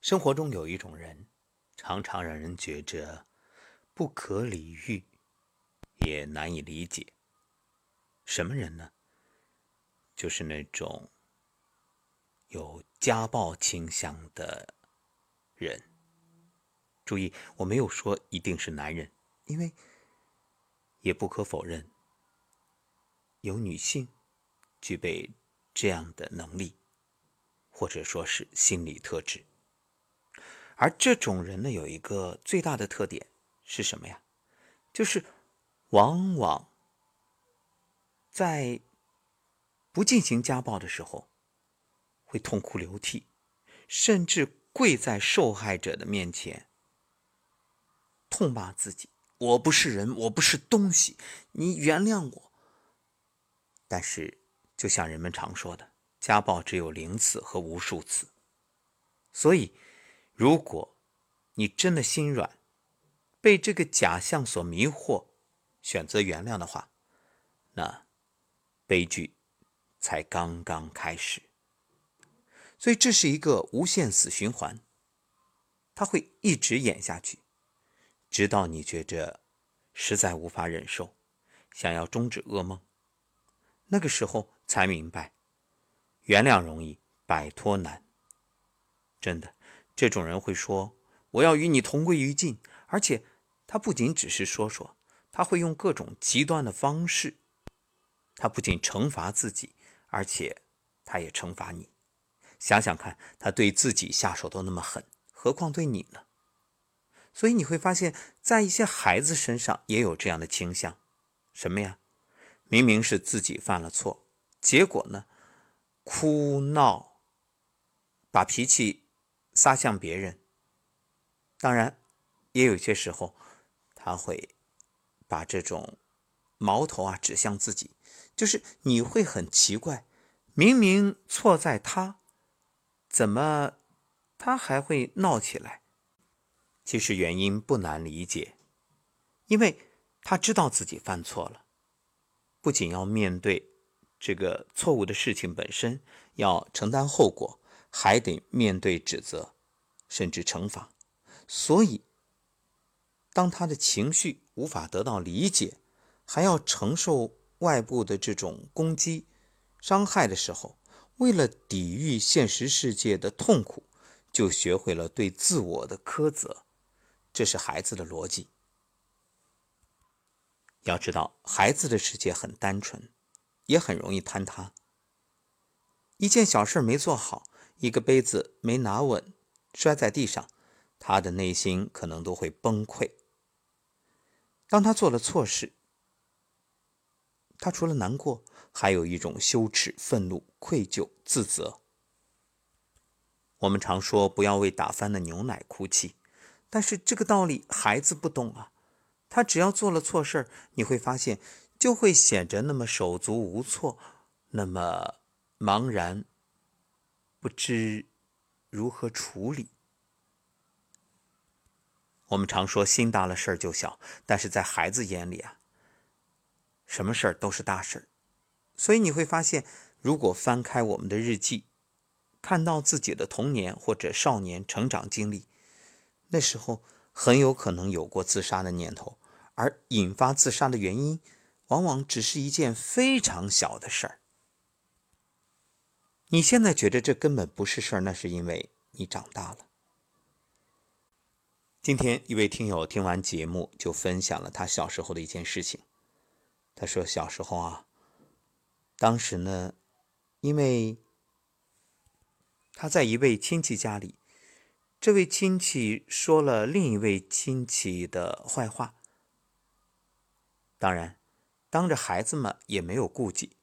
生活中有一种人，常常让人觉着不可理喻，也难以理解。什么人呢？就是那种有家暴倾向的人。注意，我没有说一定是男人，因为也不可否认，有女性具备这样的能力，或者说是心理特质。而这种人呢，有一个最大的特点是什么呀？就是往往在不进行家暴的时候，会痛哭流涕，甚至跪在受害者的面前，痛骂自己：“我不是人，我不是东西，你原谅我。”但是，就像人们常说的，家暴只有零次和无数次，所以。如果你真的心软，被这个假象所迷惑，选择原谅的话，那悲剧才刚刚开始。所以这是一个无限死循环，它会一直演下去，直到你觉着实在无法忍受，想要终止噩梦，那个时候才明白，原谅容易，摆脱难。真的。这种人会说：“我要与你同归于尽。”而且，他不仅只是说说，他会用各种极端的方式。他不仅惩罚自己，而且他也惩罚你。想想看，他对自己下手都那么狠，何况对你呢？所以你会发现在一些孩子身上也有这样的倾向。什么呀？明明是自己犯了错，结果呢，哭闹，把脾气。撒向别人，当然，也有些时候，他会把这种矛头啊指向自己，就是你会很奇怪，明明错在他，怎么他还会闹起来？其实原因不难理解，因为他知道自己犯错了，不仅要面对这个错误的事情本身，要承担后果。还得面对指责，甚至惩罚，所以，当他的情绪无法得到理解，还要承受外部的这种攻击、伤害的时候，为了抵御现实世界的痛苦，就学会了对自我的苛责。这是孩子的逻辑。要知道，孩子的世界很单纯，也很容易坍塌。一件小事没做好。一个杯子没拿稳，摔在地上，他的内心可能都会崩溃。当他做了错事，他除了难过，还有一种羞耻、愤怒、愧疚、自责。我们常说不要为打翻的牛奶哭泣，但是这个道理孩子不懂啊。他只要做了错事你会发现就会显得那么手足无措，那么茫然。不知如何处理。我们常说心大了事儿就小，但是在孩子眼里啊，什么事儿都是大事儿。所以你会发现，如果翻开我们的日记，看到自己的童年或者少年成长经历，那时候很有可能有过自杀的念头，而引发自杀的原因，往往只是一件非常小的事儿。你现在觉得这根本不是事儿，那是因为你长大了。今天一位听友听完节目就分享了他小时候的一件事情。他说小时候啊，当时呢，因为他在一位亲戚家里，这位亲戚说了另一位亲戚的坏话，当然当着孩子们也没有顾忌，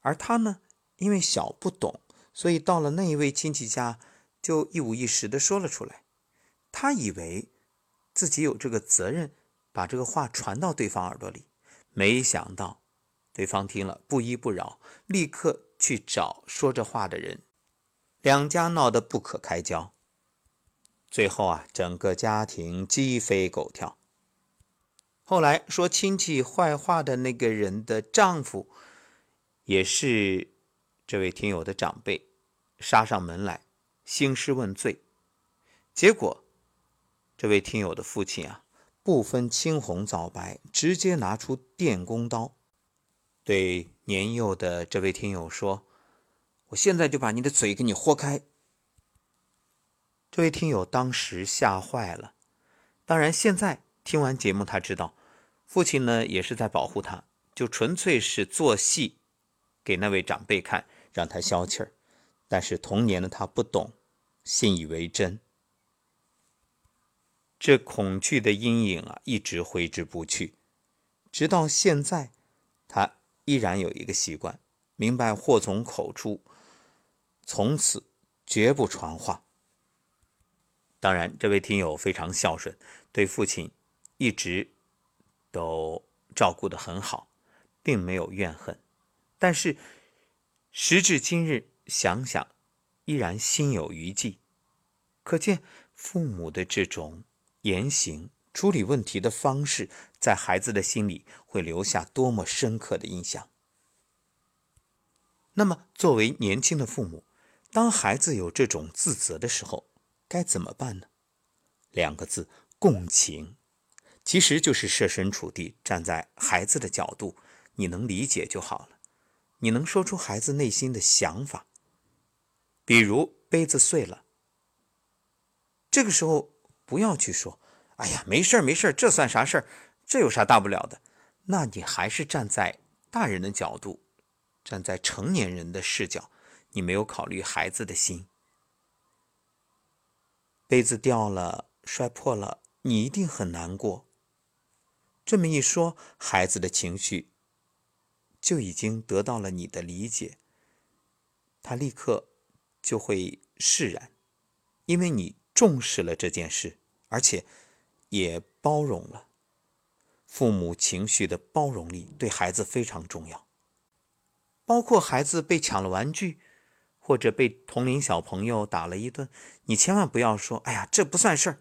而他呢。因为小不懂，所以到了那一位亲戚家，就一五一十的说了出来。他以为自己有这个责任，把这个话传到对方耳朵里。没想到，对方听了不依不饶，立刻去找说这话的人，两家闹得不可开交。最后啊，整个家庭鸡飞狗跳。后来说亲戚坏话的那个人的丈夫，也是。这位听友的长辈杀上门来兴师问罪，结果，这位听友的父亲啊，不分青红皂白，直接拿出电工刀，对年幼的这位听友说：“我现在就把你的嘴给你豁开。”这位听友当时吓坏了。当然，现在听完节目，他知道父亲呢也是在保护他，就纯粹是做戏，给那位长辈看，让他消气儿。但是童年的他不懂，信以为真。这恐惧的阴影啊，一直挥之不去，直到现在，他依然有一个习惯：明白祸从口出，从此绝不传话。当然，这位听友非常孝顺，对父亲一直都照顾得很好，并没有怨恨。但是时至今日，想想依然心有余悸，可见父母的这种。言行处理问题的方式，在孩子的心里会留下多么深刻的印象。那么，作为年轻的父母，当孩子有这种自责的时候，该怎么办呢？两个字：共情。其实就是设身处地，站在孩子的角度，你能理解就好了。你能说出孩子内心的想法。比如杯子碎了，这个时候。不要去说，哎呀，没事儿没事儿，这算啥事儿？这有啥大不了的？那你还是站在大人的角度，站在成年人的视角，你没有考虑孩子的心。杯子掉了，摔破了，你一定很难过。这么一说，孩子的情绪就已经得到了你的理解，他立刻就会释然，因为你。重视了这件事，而且也包容了。父母情绪的包容力对孩子非常重要。包括孩子被抢了玩具，或者被同龄小朋友打了一顿，你千万不要说：“哎呀，这不算事儿。”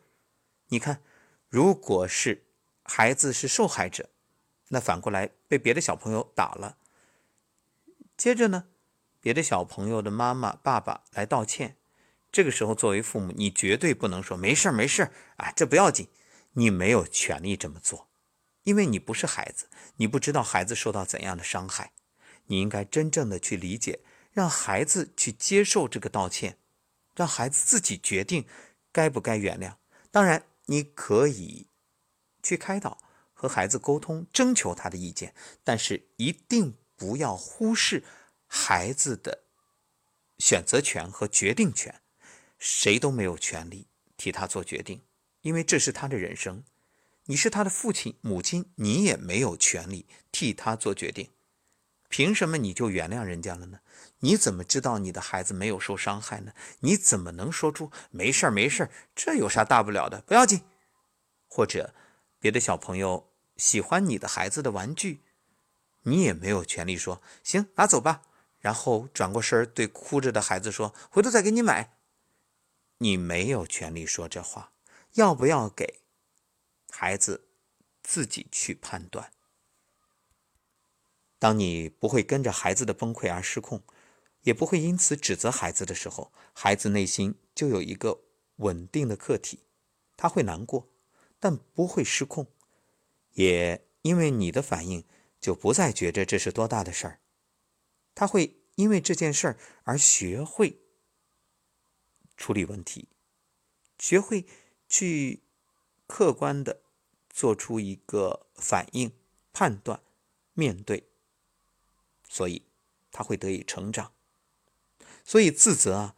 你看，如果是孩子是受害者，那反过来被别的小朋友打了，接着呢，别的小朋友的妈妈、爸爸来道歉。这个时候，作为父母，你绝对不能说没事没事啊，这不要紧。你没有权利这么做，因为你不是孩子，你不知道孩子受到怎样的伤害。你应该真正的去理解，让孩子去接受这个道歉，让孩子自己决定该不该原谅。当然，你可以去开导，和孩子沟通，征求他的意见，但是一定不要忽视孩子的选择权和决定权。谁都没有权利替他做决定，因为这是他的人生。你是他的父亲、母亲，你也没有权利替他做决定。凭什么你就原谅人家了呢？你怎么知道你的孩子没有受伤害呢？你怎么能说出没事儿没事儿，这有啥大不了的？不要紧。或者别的小朋友喜欢你的孩子的玩具，你也没有权利说行拿走吧，然后转过身对哭着的孩子说回头再给你买。你没有权利说这话，要不要给孩子自己去判断。当你不会跟着孩子的崩溃而失控，也不会因此指责孩子的时候，孩子内心就有一个稳定的客体，他会难过，但不会失控，也因为你的反应就不再觉着这是多大的事儿，他会因为这件事儿而学会。处理问题，学会去客观的做出一个反应、判断、面对，所以他会得以成长。所以自责啊，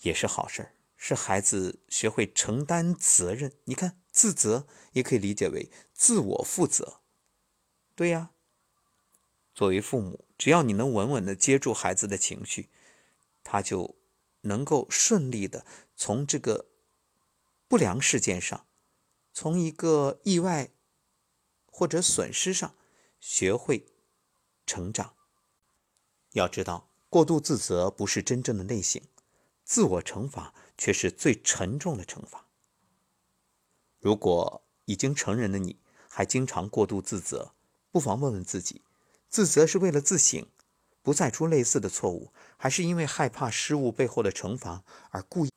也是好事儿，是孩子学会承担责任。你看，自责也可以理解为自我负责。对呀，作为父母，只要你能稳稳的接住孩子的情绪，他就。能够顺利的从这个不良事件上，从一个意外或者损失上学会成长。要知道，过度自责不是真正的内省，自我惩罚却是最沉重的惩罚。如果已经成人的你还经常过度自责，不妨问问自己：自责是为了自省？不再出类似的错误，还是因为害怕失误背后的惩罚而故意？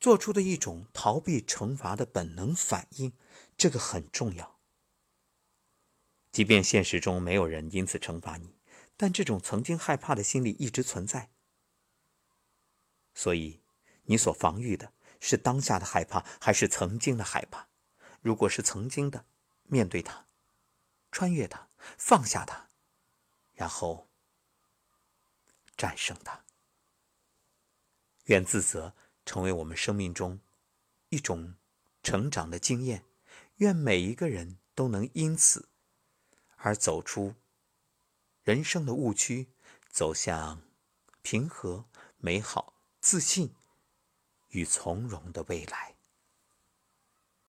做出的一种逃避惩罚的本能反应，这个很重要。即便现实中没有人因此惩罚你，但这种曾经害怕的心理一直存在。所以，你所防御的是当下的害怕，还是曾经的害怕？如果是曾经的，面对它，穿越它，放下它，然后战胜它。愿自责成为我们生命中一种成长的经验。愿每一个人都能因此而走出人生的误区，走向平和、美好、自信与从容的未来。